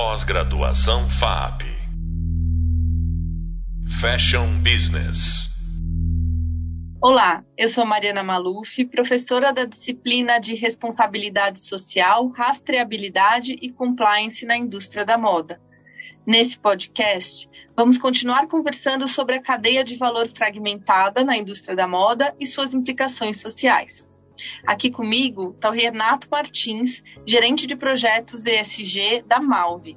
Pós-graduação FAP. Fashion Business. Olá, eu sou Mariana Maluf, professora da disciplina de Responsabilidade Social, Rastreabilidade e Compliance na Indústria da Moda. Nesse podcast, vamos continuar conversando sobre a cadeia de valor fragmentada na indústria da moda e suas implicações sociais. Aqui comigo está o Renato Martins, gerente de projetos ESG da Malve,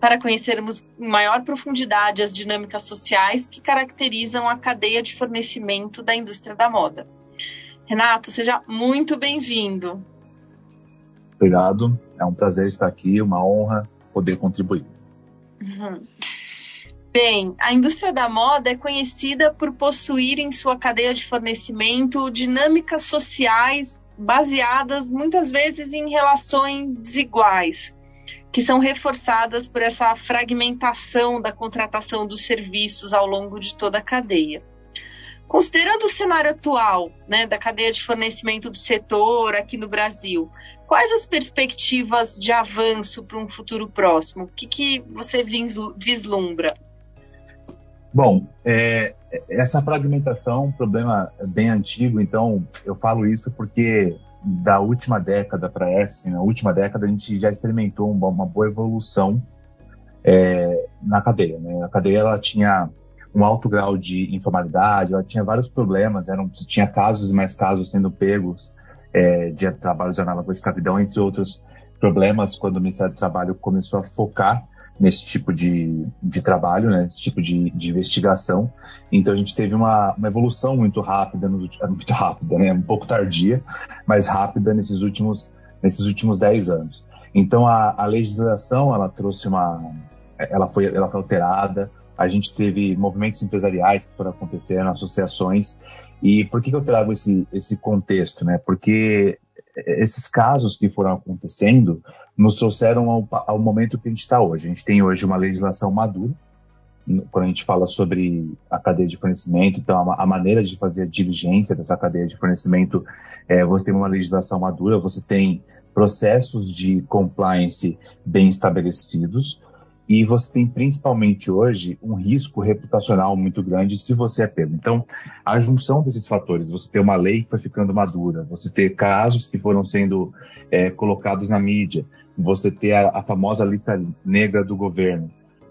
para conhecermos em maior profundidade as dinâmicas sociais que caracterizam a cadeia de fornecimento da indústria da moda. Renato, seja muito bem-vindo. Obrigado, é um prazer estar aqui, uma honra poder contribuir. Uhum. Bem, a indústria da moda é conhecida por possuir em sua cadeia de fornecimento dinâmicas sociais baseadas muitas vezes em relações desiguais, que são reforçadas por essa fragmentação da contratação dos serviços ao longo de toda a cadeia. Considerando o cenário atual né, da cadeia de fornecimento do setor aqui no Brasil, quais as perspectivas de avanço para um futuro próximo? O que, que você vislumbra? Bom, é, essa fragmentação é um problema bem antigo, então eu falo isso porque da última década para essa, na última década a gente já experimentou uma, uma boa evolução é, na cadeia. Né? A cadeia ela tinha um alto grau de informalidade, ela tinha vários problemas, eram, tinha casos e mais casos sendo pegos é, de trabalhos análogos à escravidão, entre outros problemas, quando o Ministério do Trabalho começou a focar nesse tipo de, de trabalho, né, nesse tipo de, de investigação. Então a gente teve uma, uma evolução muito rápida, no, muito rápida, né, um pouco tardia, mas rápida nesses últimos nesses últimos 10 anos. Então a, a legislação ela trouxe uma, ela foi ela foi alterada. A gente teve movimentos empresariais que foram acontecendo, associações. E por que, que eu trago esse, esse contexto, né? Porque esses casos que foram acontecendo nos trouxeram ao, ao momento que a gente está hoje. A gente tem hoje uma legislação madura, quando a gente fala sobre a cadeia de fornecimento, então a, a maneira de fazer a diligência dessa cadeia de fornecimento, é, você tem uma legislação madura, você tem processos de compliance bem estabelecidos, e você tem principalmente hoje um risco reputacional muito grande se você é pego. Então, a junção desses fatores, você ter uma lei que foi ficando madura, você ter casos que foram sendo é, colocados na mídia, você ter a, a, famosa lista negra do governo,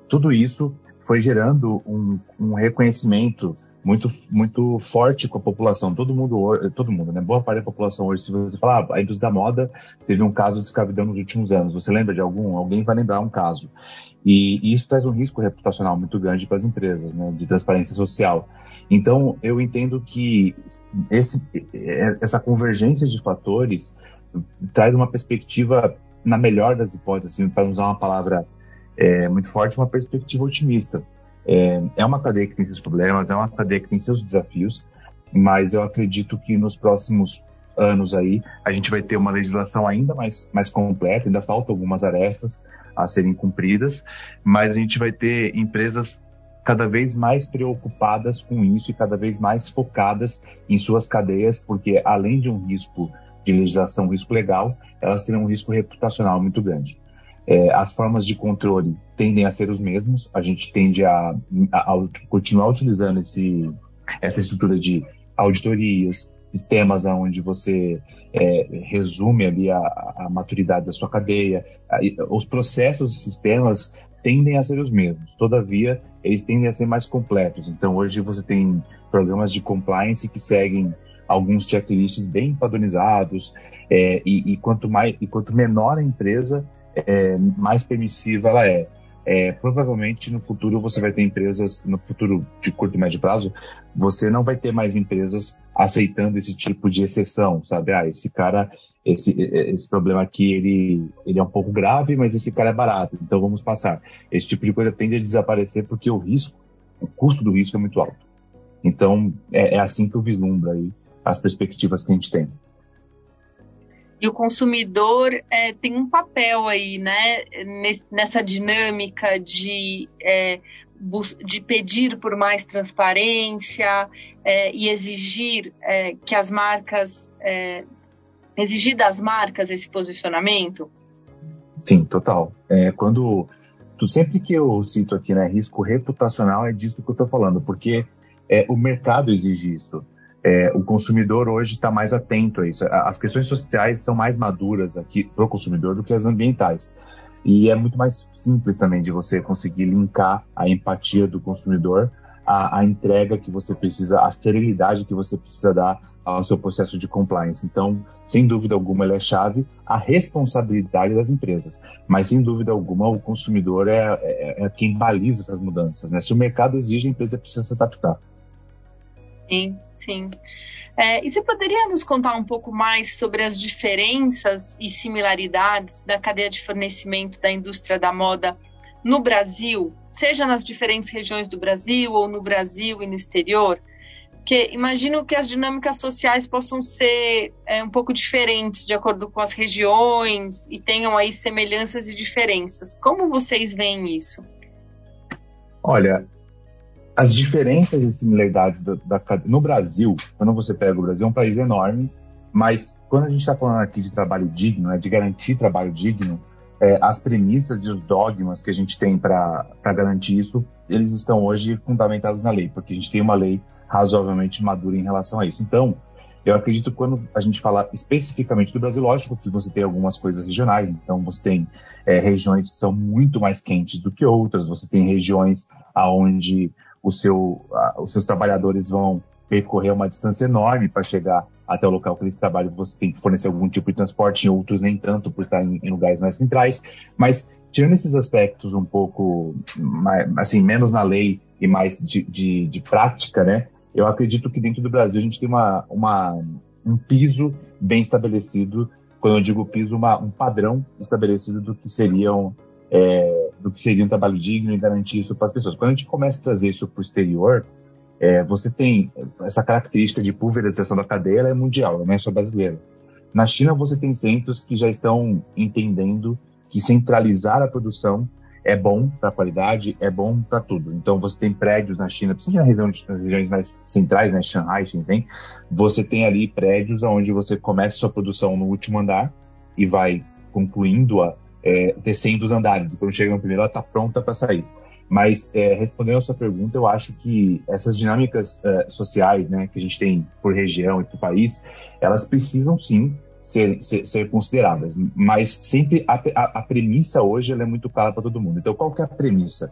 tudo isso foi gerando um, um reconhecimento muito, muito forte com a população. Todo mundo, todo mundo, né? Boa parte da população hoje, se você falar, ah, a indústria da moda teve um caso de escravidão nos últimos anos. Você lembra de algum? Alguém vai lembrar um caso. E, e isso traz um risco reputacional muito grande para as empresas, né? De transparência social. Então, eu entendo que esse, essa convergência de fatores traz uma perspectiva, na melhor das hipóteses, assim, para usar uma palavra é, muito forte, uma perspectiva otimista é, é uma cadeia que tem seus problemas, é uma cadeia que tem seus desafios, mas eu acredito que nos próximos anos aí a gente vai ter uma legislação ainda mais, mais completa, ainda faltam algumas arestas a serem cumpridas, mas a gente vai ter empresas cada vez mais preocupadas com isso e cada vez mais focadas em suas cadeias, porque além de um risco de legislação, um risco legal, elas terão um risco reputacional muito grande. É, as formas de controle tendem a ser os mesmos. A gente tende a, a, a continuar utilizando esse, essa estrutura de auditorias, sistemas onde você é, resume ali a, a, maturidade da sua cadeia. Os processos e sistemas tendem a ser os mesmos. Todavia, eles tendem a ser mais completos. Então, hoje você tem programas de compliance que seguem alguns checklists bem padronizados é, e, e, quanto mais e quanto menor a empresa, é, mais permissiva ela é. é. Provavelmente no futuro você vai ter empresas, no futuro de curto e médio prazo, você não vai ter mais empresas aceitando esse tipo de exceção, sabe? Ah, esse cara, esse, esse problema aqui, ele, ele é um pouco grave, mas esse cara é barato, então vamos passar. Esse tipo de coisa tende a desaparecer porque o risco, o custo do risco é muito alto. Então, é, é assim que eu vislumbro aí as perspectivas que a gente tem. E o consumidor é, tem um papel aí, né, nessa dinâmica de, é, de pedir por mais transparência é, e exigir é, que as marcas, é, exigir das marcas esse posicionamento? Sim, total. É, quando sempre que eu cito aqui, né, risco reputacional, é disso que eu estou falando, porque o mercado exige isso. É, o consumidor hoje está mais atento a isso. As questões sociais são mais maduras aqui para o consumidor do que as ambientais. E é muito mais simples também de você conseguir linkar a empatia do consumidor à, à entrega que você precisa, à serenidade que você precisa dar ao seu processo de compliance. Então, sem dúvida alguma, ele é chave a responsabilidade das empresas. Mas, sem dúvida alguma, o consumidor é, é, é quem baliza essas mudanças. Né? Se o mercado exige, a empresa precisa se adaptar. Sim, sim. É, e você poderia nos contar um pouco mais sobre as diferenças e similaridades da cadeia de fornecimento da indústria da moda no Brasil, seja nas diferentes regiões do Brasil ou no Brasil e no exterior? Porque imagino que as dinâmicas sociais possam ser é, um pouco diferentes de acordo com as regiões e tenham aí semelhanças e diferenças. Como vocês veem isso? Olha, as diferenças e similaridades da, da, no Brasil, quando você pega o Brasil, é um país enorme, mas quando a gente está falando aqui de trabalho digno, né, de garantir trabalho digno, é, as premissas e os dogmas que a gente tem para garantir isso, eles estão hoje fundamentados na lei, porque a gente tem uma lei razoavelmente madura em relação a isso. Então, eu acredito que quando a gente fala especificamente do Brasil, lógico que você tem algumas coisas regionais, então você tem é, regiões que são muito mais quentes do que outras, você tem regiões aonde o seu, a, os seus trabalhadores vão percorrer uma distância enorme para chegar até o local que eles trabalham. Você tem que fornecer algum tipo de transporte, em outros nem tanto, por estar em, em lugares mais centrais. Mas, tirando esses aspectos um pouco, mais, assim, menos na lei e mais de, de, de, prática, né? Eu acredito que dentro do Brasil a gente tem uma, uma, um piso bem estabelecido. Quando eu digo piso, uma, um padrão estabelecido do que seriam é, do que seria um trabalho digno e garantir isso para as pessoas. Quando a gente começa a trazer isso para o exterior, é, você tem essa característica de pulverização da cadeia, ela é mundial, não é só brasileira. Na China, você tem centros que já estão entendendo que centralizar a produção é bom para a qualidade, é bom para tudo. Então, você tem prédios na China, principalmente nas regiões mais centrais, né, Shanghai, Shenzhen, você tem ali prédios onde você começa sua produção no último andar e vai concluindo-a é, descendo os andares. E quando chega no primeiro, ela está pronta para sair. Mas, é, respondendo a sua pergunta, eu acho que essas dinâmicas é, sociais né, que a gente tem por região e por país, elas precisam sim ser, ser, ser consideradas. Mas sempre a, a, a premissa hoje é muito clara para todo mundo. Então, qual que é a premissa?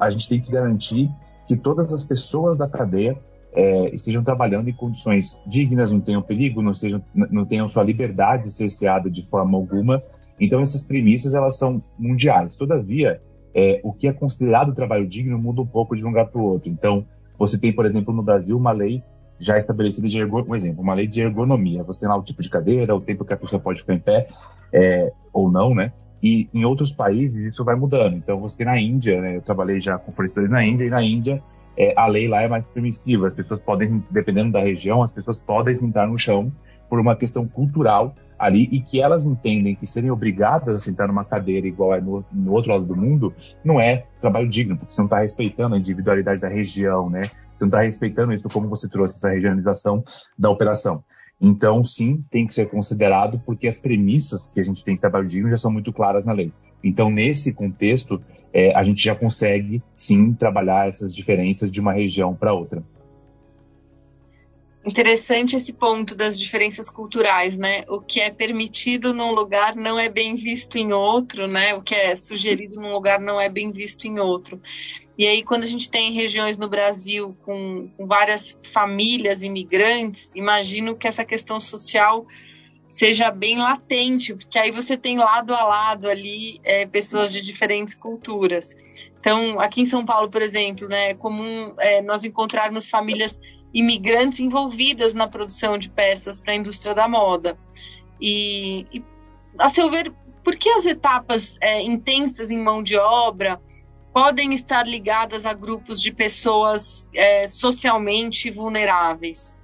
A gente tem que garantir que todas as pessoas da cadeia é, estejam trabalhando em condições dignas, não tenham perigo, não, sejam, não tenham sua liberdade cerceada de forma alguma então, essas premissas elas são mundiais. Todavia, é, o que é considerado trabalho digno muda um pouco de um lugar para o outro. Então, você tem, por exemplo, no Brasil, uma lei já estabelecida de ergonomia, um exemplo, uma lei de ergonomia. Você tem lá o tipo de cadeira, o tempo que a pessoa pode ficar em pé é, ou não, né? E em outros países isso vai mudando. Então, você tem na Índia, né? Eu trabalhei já com fornecedores na Índia, e na Índia é, a lei lá é mais permissiva. As pessoas podem, dependendo da região, as pessoas podem sentar no chão por uma questão cultural ali e que elas entendem que serem obrigadas a sentar numa cadeira igual é no, no outro lado do mundo não é trabalho digno, porque você não está respeitando a individualidade da região, né? Você não está respeitando isso como você trouxe essa regionalização da operação. Então, sim, tem que ser considerado porque as premissas que a gente tem de trabalho digno já são muito claras na lei. Então, nesse contexto, é, a gente já consegue, sim, trabalhar essas diferenças de uma região para outra. Interessante esse ponto das diferenças culturais, né? O que é permitido num lugar não é bem visto em outro, né? O que é sugerido num lugar não é bem visto em outro. E aí, quando a gente tem regiões no Brasil com, com várias famílias imigrantes, imagino que essa questão social seja bem latente, porque aí você tem lado a lado ali é, pessoas de diferentes culturas. Então, aqui em São Paulo, por exemplo, né, é comum é, nós encontrarmos famílias imigrantes envolvidas na produção de peças para a indústria da moda. E, e, a seu ver, por que as etapas é, intensas em mão de obra podem estar ligadas a grupos de pessoas é, socialmente vulneráveis?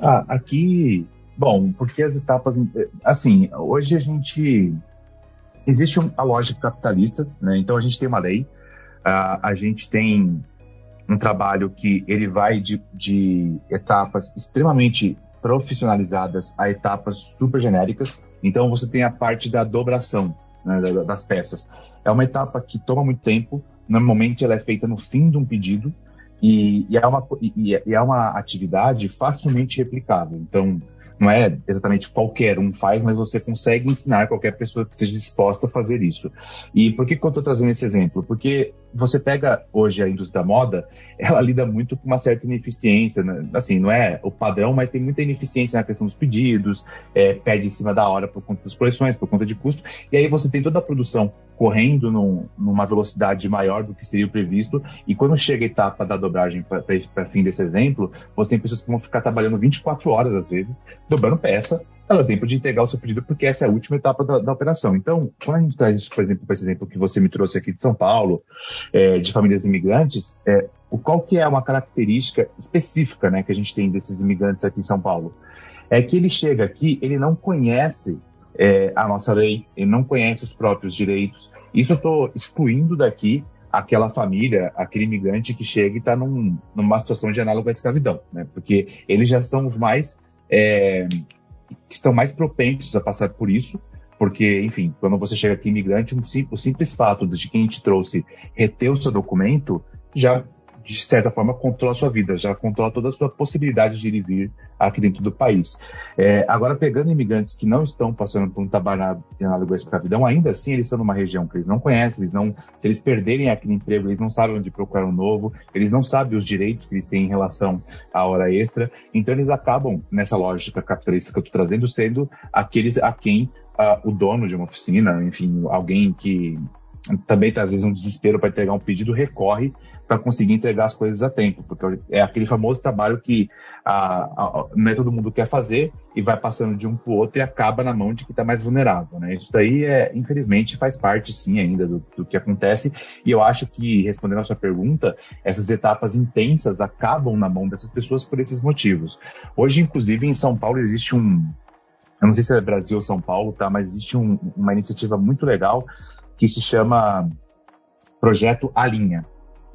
Ah, aqui, bom, porque as etapas, assim, hoje a gente existe a lógica capitalista, né? Então a gente tem uma lei, a, a gente tem um trabalho que ele vai de, de etapas extremamente profissionalizadas a etapas super genéricas. Então você tem a parte da dobração. né, das peças. É uma etapa que toma muito tempo, normalmente ela é feita no fim de um pedido, e, e, é, uma, e, e é uma atividade facilmente replicável. Então, não é exatamente qualquer um faz, mas você consegue ensinar qualquer pessoa que esteja disposta a fazer isso. E por que, que eu estou trazendo esse exemplo? Porque você pega hoje a indústria da moda, ela lida muito com uma certa ineficiência, né? assim, não é o padrão, mas tem muita ineficiência na questão dos pedidos, é, pede em cima da hora por conta das coleções, por conta de custo, e aí você tem toda a produção correndo num, numa velocidade maior do que seria previsto, e quando chega a etapa da dobragem para fim desse exemplo, você tem pessoas que vão ficar trabalhando 24 horas às vezes, dobrando peça, ela tem tempo de entregar o seu pedido porque essa é a última etapa da, da operação. Então, quando a gente traz isso, por exemplo, para esse exemplo que você me trouxe aqui de São Paulo, é, de famílias imigrantes, é, o qual que é uma característica específica né, que a gente tem desses imigrantes aqui em São Paulo? É que ele chega aqui, ele não conhece é, a nossa lei, ele não conhece os próprios direitos. Isso eu estou excluindo daqui aquela família, aquele imigrante que chega e está num, numa situação de análogo à escravidão, né? Porque eles já são os mais é, que estão mais propensos a passar por isso, porque, enfim, quando você chega aqui imigrante, um, o simples fato de quem te trouxe reter o seu documento já de certa forma, controla a sua vida, já controla toda a sua possibilidade de ir e vir aqui dentro do país. É, agora, pegando imigrantes que não estão passando por um trabalho análogo à escravidão, ainda assim eles estão numa região que eles não conhecem, eles não, se eles perderem aquele emprego, eles não sabem onde procurar um novo, eles não sabem os direitos que eles têm em relação à hora extra, então eles acabam, nessa lógica capitalista que eu estou trazendo, sendo aqueles a quem uh, o dono de uma oficina, enfim, alguém que também está às vezes um desespero para entregar um pedido, recorre para conseguir entregar as coisas a tempo, porque é aquele famoso trabalho que a, a, não é todo mundo quer fazer e vai passando de um para o outro e acaba na mão de quem está mais vulnerável. Né? Isso daí, é, infelizmente, faz parte sim ainda do, do, que acontece e eu acho que, respondendo a sua pergunta, essas etapas intensas acabam na mão dessas pessoas por esses motivos. Hoje, inclusive, em São Paulo existe um, eu não sei se é Brasil ou São Paulo, tá? Mas existe um, uma iniciativa muito legal que se chama Projeto Alinha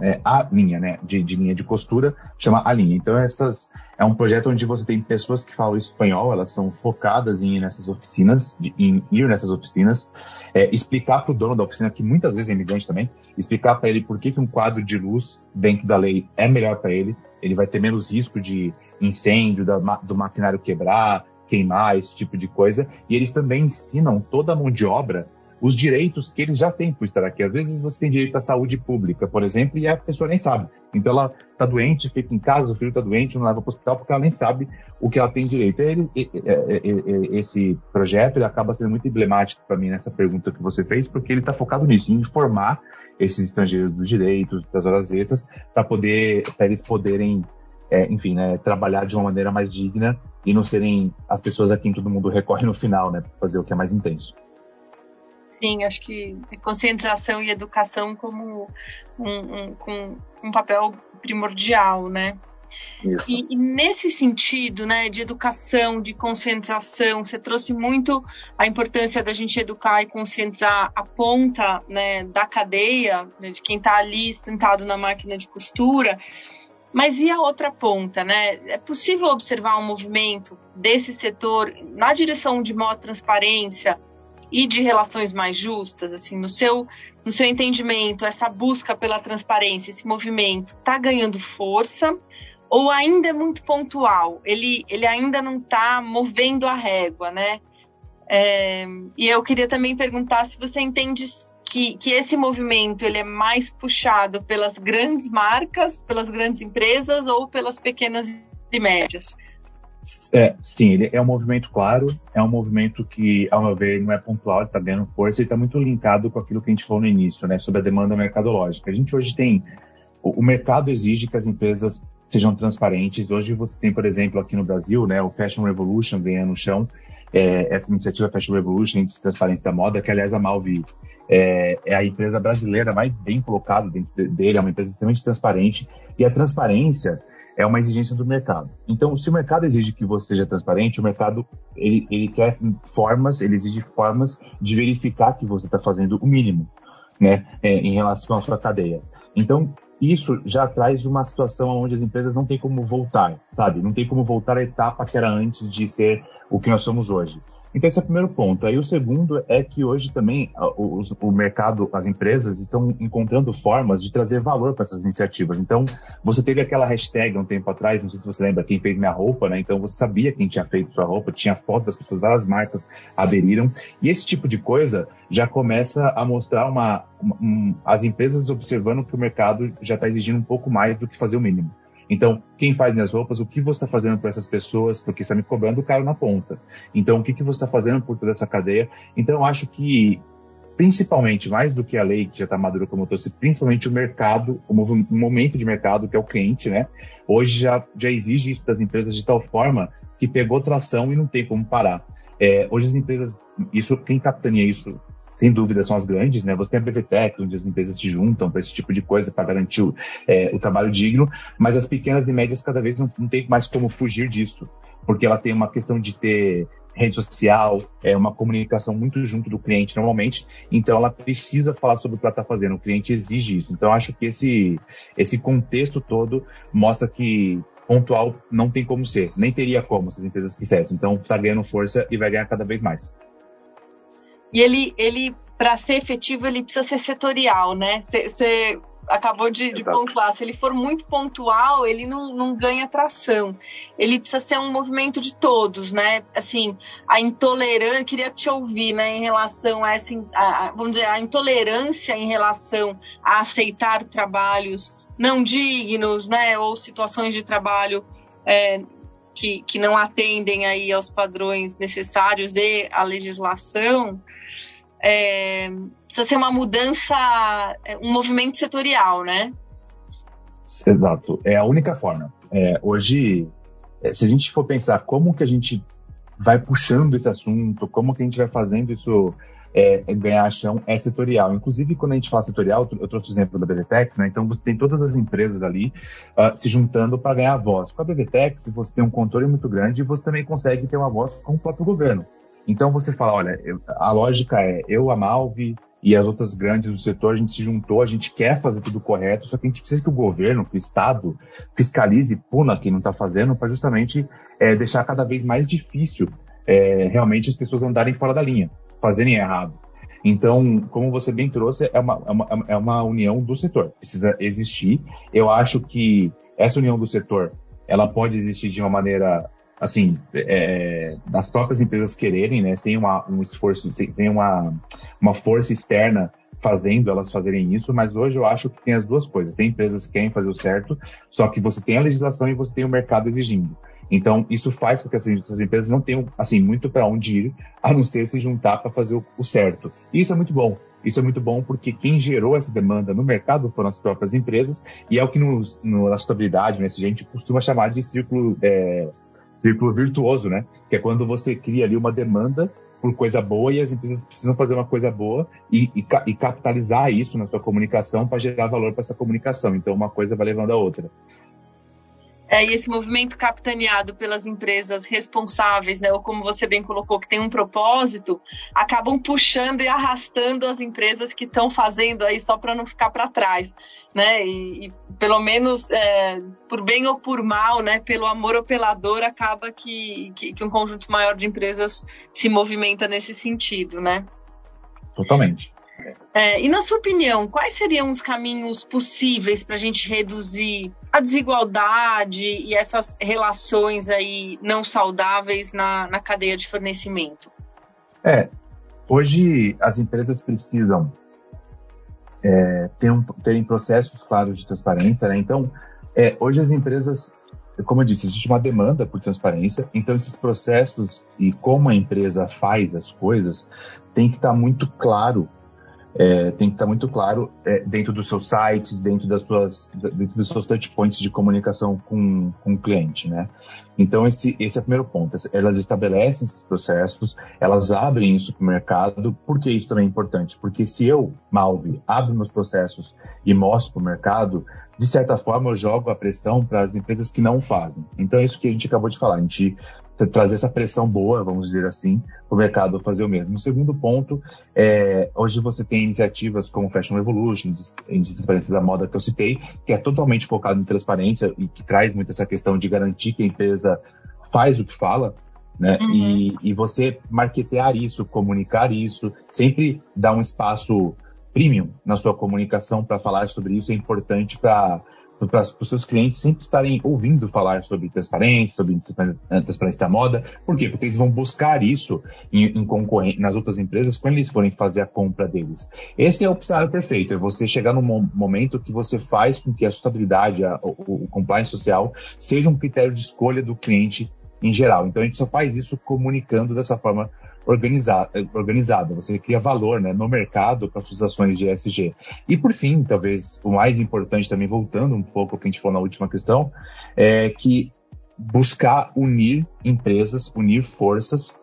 é, a linha, né, de, de, linha de costura, chama a linha. Então, essas é um projeto onde você tem pessoas que falam espanhol, elas são focadas em ir nessas oficinas, em ir nessas oficinas, é, explicar para o dono da oficina, que muitas vezes é imigrante também, explicar para ele por que, que um quadro de luz dentro da lei é melhor para ele, ele vai ter menos risco de incêndio, da, do maquinário quebrar, queimar, esse tipo de coisa, e eles também ensinam toda a mão de obra os direitos que eles já têm por estar aqui. Às vezes você tem direito à saúde pública, por exemplo, e a pessoa nem sabe. Então ela está doente, fica em casa, o filho está doente, não leva para o hospital porque ela nem sabe o que ela tem direito. Ele, esse projeto ele acaba sendo muito emblemático para mim nessa pergunta que você fez, porque ele está focado nisso, em informar esses estrangeiros dos direitos, das horas extras, para poder, eles poderem é, enfim, né, trabalhar de uma maneira mais digna e não serem as pessoas a quem todo mundo recorre no final, né, para fazer o que é mais intenso. Sim, acho que conscientização e educação como um, um, com um papel primordial, né? E, e, nesse sentido, né, de educação, de conscientização, você trouxe muito a importância da gente educar e conscientizar a ponta né, da cadeia, né, de quem está ali sentado na máquina de costura. Mas e a outra ponta, né? É possível observar um movimento desse setor na direção de maior transparência, e de relações mais justas, assim, no seu, no seu entendimento, essa busca pela transparência, esse movimento está ganhando força ou ainda é muito pontual? Ele, ele ainda não está movendo a régua, né? É, e eu queria também perguntar se você entende que, que esse movimento ele é mais puxado pelas grandes marcas, pelas grandes empresas ou pelas pequenas e médias. É, sim, ele é um movimento claro, é um movimento que, ao meu ver, não é pontual, está ganhando força e está muito linkado com aquilo que a gente falou no início, né, sobre a demanda mercadológica. A gente hoje tem, o, o mercado exige que as empresas sejam transparentes. Hoje você tem, por exemplo, aqui no Brasil, né, o Fashion Revolution ganhando chão, é, essa iniciativa Fashion Revolution de transparência da moda, que aliás a Malvi é, é, a empresa brasileira mais bem colocada dentro dele, é uma empresa extremamente transparente, e a transparência é uma exigência do mercado. Então, se o mercado exige que você seja transparente, o mercado ele, ele quer formas, ele exige formas de verificar que você está fazendo o mínimo, né, é, em relação à sua cadeia. Então, isso já traz uma situação onde as empresas não têm como voltar, sabe? Não tem como voltar à etapa que era antes de ser o que nós somos hoje. Então esse é o primeiro ponto. Aí o segundo é que hoje também o, o mercado, as empresas estão encontrando formas de trazer valor para essas iniciativas. Então você teve aquela hashtag um tempo atrás, não sei se você lembra, quem fez minha roupa, né? Então você sabia quem tinha feito sua roupa, tinha foto das pessoas, várias marcas aderiram. E esse tipo de coisa já começa a mostrar uma, uma um, as empresas observando que o mercado já está exigindo um pouco mais do que fazer o mínimo. Então, quem faz minhas roupas, o que você está fazendo para essas pessoas, porque está me cobrando caro na ponta. Então, o que, que você está fazendo por toda essa cadeia? Então, acho que, principalmente, mais do que a lei que já está madura, como eu trouxe, principalmente o mercado, o momento de mercado, que é o cliente, né? Hoje já, já exige isso das empresas de tal forma que pegou tração e não tem como parar. É, hoje as empresas, isso quem capitaneia isso, sem dúvida, são as grandes, né? Você tem a BVTEC, onde as empresas se juntam para esse tipo de coisa, para garantir o, é, o, trabalho digno, mas as pequenas e médias cada vez não, não tem mais como fugir disso, porque elas têm uma questão de ter rede social, é uma comunicação muito junto do cliente normalmente, então ela precisa falar sobre o que ela está fazendo, o cliente exige isso. Então acho que esse, esse contexto todo mostra que pontual não tem como ser, nem teria como se as empresas quisessem. Então está ganhando força e vai ganhar cada vez mais. E ele, ele para ser efetivo, ele precisa ser setorial, né? Você acabou de, de pontuar. Se ele for muito pontual, ele não, não ganha tração. Ele precisa ser um movimento de todos, né? Assim, a intolerância, queria te ouvir, né, em relação a essa, a, vamos dizer, a intolerância em relação a aceitar trabalhos não dignos, né, ou situações de trabalho é, que, que não atendem aí aos padrões necessários e à legislação, é, precisa ser uma mudança, é, um movimento setorial, né? Exato, é a única forma. É, hoje, é, se a gente for pensar como que a gente vai puxando esse assunto, como que a gente vai fazendo isso é, é, ganhar chão é setorial. Inclusive, quando a gente fala setorial, eu trouxe o exemplo da BBTEX, né? Então você tem todas as empresas ali uh, se juntando para ganhar voz. Com a BBTEX, você tem um controle muito grande e você também consegue ter uma voz com o próprio governo. Então você fala, olha, a lógica é eu, a Malve e as outras grandes do setor, a gente se juntou, a gente quer fazer tudo correto, só que a gente precisa que o governo, que o Estado, fiscalize e puna quem não está fazendo para justamente é, deixar cada vez mais difícil é, realmente as pessoas andarem fora da linha fazerem errado. Então, como você bem trouxe, é uma, é uma, é uma união do setor. Precisa existir. Eu acho que essa união do setor, ela pode existir de uma maneira, assim, é, das próprias empresas quererem, né? Sem uma, um esforço, sem, uma, uma força externa fazendo elas fazerem isso, mas hoje eu acho que tem as duas coisas. Tem empresas que querem fazer o certo, só que você tem a legislação e você tem o mercado exigindo. Então, isso faz com que essas empresas não tenham, assim, muito para onde ir, a não ser se juntar para fazer o, o, certo. E isso é muito bom. Isso é muito bom porque quem gerou essa demanda no mercado foram as próprias empresas e é o que no, no, na sustentabilidade, né, a gente costuma chamar de círculo, é, círculo virtuoso, né? Que é quando você cria ali uma demanda por coisa boa e as empresas precisam fazer uma coisa boa e, e, e capitalizar isso na sua comunicação para gerar valor para essa comunicação. Então, uma coisa vai levando a outra. É, e esse movimento capitaneado pelas empresas responsáveis, né, ou como você bem colocou, que tem um propósito, acabam puxando e arrastando as empresas que estão fazendo aí só para não ficar para trás, né? E, e pelo menos é, por bem ou por mal, né, pelo amor ou pela dor, acaba que, que, que um conjunto maior de empresas se movimenta nesse sentido, né? Totalmente. É, e na sua opinião, quais seriam os caminhos possíveis para a gente reduzir a desigualdade e essas relações aí não saudáveis na, na cadeia de fornecimento? É, hoje as empresas precisam é, ter um, terem processos claros de transparência, né? Então, é, hoje as empresas, como eu disse, existe uma demanda por transparência, então esses processos e como a empresa faz as coisas tem que estar muito claro é, tem que estar muito claro é, dentro dos seus sites, dentro das suas, dentro dos seus touchpoints de comunicação com, com o cliente, né? Então esse, esse é o primeiro ponto. Elas estabelecem esses processos, elas abrem isso para o mercado. Por que isso também é importante? Porque se eu, Malve, abro meus processos e mostro para o mercado, de certa forma eu jogo a pressão para as empresas que não fazem. Então é isso que a gente acabou de falar. A gente trazer essa pressão boa, vamos dizer assim, para o mercado fazer o mesmo. O segundo ponto é, hoje você tem iniciativas como Fashion Revolution, de transparência da moda que eu citei, que é totalmente focado em transparência e que traz muito essa questão de garantir que a empresa faz o que fala. Né? Uhum. E, e você marketear isso, comunicar isso, sempre dar um espaço premium na sua comunicação para falar sobre isso é importante para para os seus clientes sempre estarem ouvindo falar sobre transparência, sobre transparência da moda. Por quê? Porque eles vão buscar isso em, em concorrente, nas outras empresas quando eles forem fazer a compra deles. Esse é o cenário perfeito, é você chegar num momento que você faz com que a sustentabilidade, a, o, o compliance social, seja um critério de escolha do cliente em geral. Então a gente só faz isso comunicando dessa forma organizada, organizada. Você cria valor né, no mercado para suas ações de ESG. E por fim, talvez o mais importante também, voltando um pouco ao que a gente falou na última questão, é que buscar unir empresas, unir forças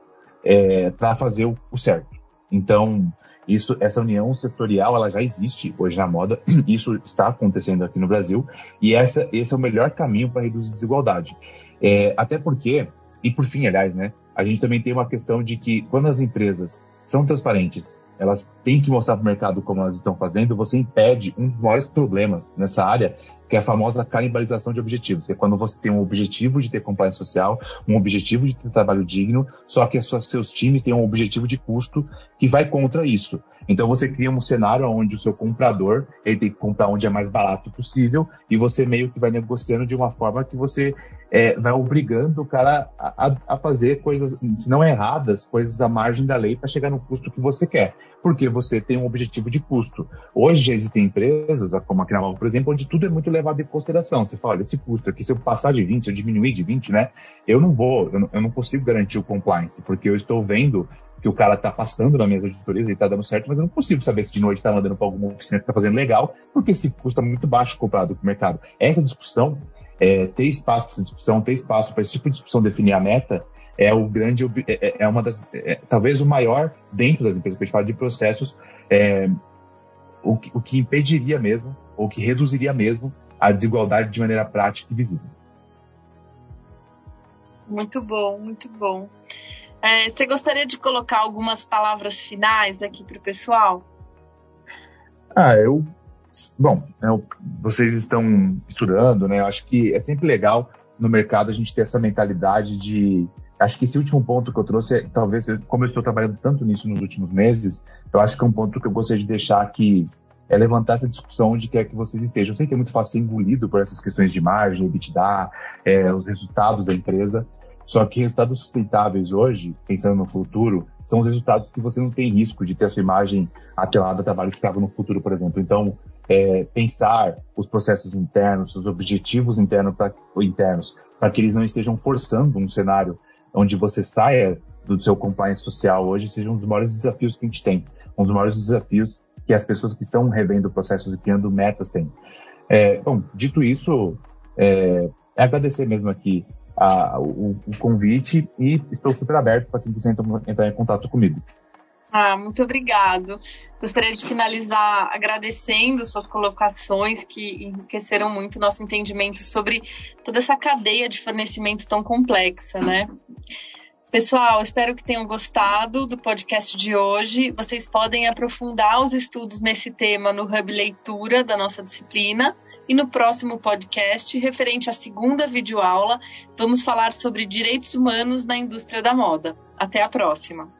é, para fazer o, o certo. Então, isso, essa união setorial, ela já existe hoje na moda, isso está acontecendo aqui no Brasil, e essa, esse é o melhor caminho para reduzir desigualdade. É, até porque, e por fim, aliás, né, a gente também tem uma questão de que quando as empresas são transparentes, elas têm que mostrar para o mercado como elas estão fazendo, você impede um dos maiores problemas nessa área, que é a famosa canibalização de objetivos, que é quando você tem um objetivo de ter compliance social, um objetivo de ter trabalho digno, só que seus times têm um objetivo de custo que vai contra isso. Então você cria um cenário onde o seu comprador ele tem que comprar onde é mais barato possível e você meio que vai negociando de uma forma que você é, vai obrigando o cara a, a, fazer coisas, se não erradas, coisas à margem da lei para chegar no custo que você quer porque você tem um objetivo de custo. Hoje já existem empresas, como a Kinamal, por exemplo, onde tudo é muito levado em consideração. Você fala, olha, esse custo aqui, se eu passar de 20, se eu diminuir de 20, né, eu não vou, eu não, eu não consigo garantir o compliance, porque eu estou vendo que o cara está passando na minha auditoria e está dando certo, mas eu não consigo saber se de noite está mandando para alguma oficina que está fazendo legal, porque esse custo é muito baixo comparado com o mercado. Essa discussão, é, ter espaço para essa discussão, ter espaço para esse tipo de discussão definir a meta, é o grande, é, é, é uma das, é, talvez o maior dentro das empresas, que a gente fala de processos, é, o, que, o que impediria mesmo, ou que reduziria mesmo a desigualdade de maneira prática e visível. Muito bom, muito bom. É, você gostaria de colocar algumas palavras finais aqui para o pessoal? Ah, eu. Bom, eu, vocês estão estudando, né? Eu acho que é sempre legal no mercado a gente ter essa mentalidade de acho que esse último ponto que eu trouxe, é, talvez, como eu estou trabalhando tanto nisso nos últimos meses, eu acho que é um ponto que eu gostaria de deixar aqui, é levantar essa discussão onde quer que vocês estejam. Eu sei que é muito fácil ser engolido por essas questões de margem, EBITDA, é, os resultados da empresa, só que resultados sustentáveis hoje, pensando no futuro, são os resultados que você não tem risco de ter a sua imagem atrelada a trabalho escravo no futuro, por exemplo. Então, é, pensar os processos internos, os objetivos internos para que eles não estejam forçando um cenário onde você saia do seu compliance social hoje seja um dos maiores desafios que a gente tem, um dos maiores desafios que as pessoas que estão revendo processos e criando metas têm. É, bom, dito isso, é, é agradecer mesmo aqui a, o, o, convite e estou super aberto para quem quiser entrar em contato comigo. Ah, muito obrigado. Gostaria de finalizar agradecendo suas colocações que enriqueceram muito o nosso entendimento sobre toda essa cadeia de fornecimento tão complexa, né? Pessoal, espero que tenham gostado do podcast de hoje. Vocês podem aprofundar os estudos nesse tema no Hub Leitura da nossa disciplina. E no próximo podcast, referente à segunda videoaula, vamos falar sobre direitos humanos na indústria da moda. Até a próxima!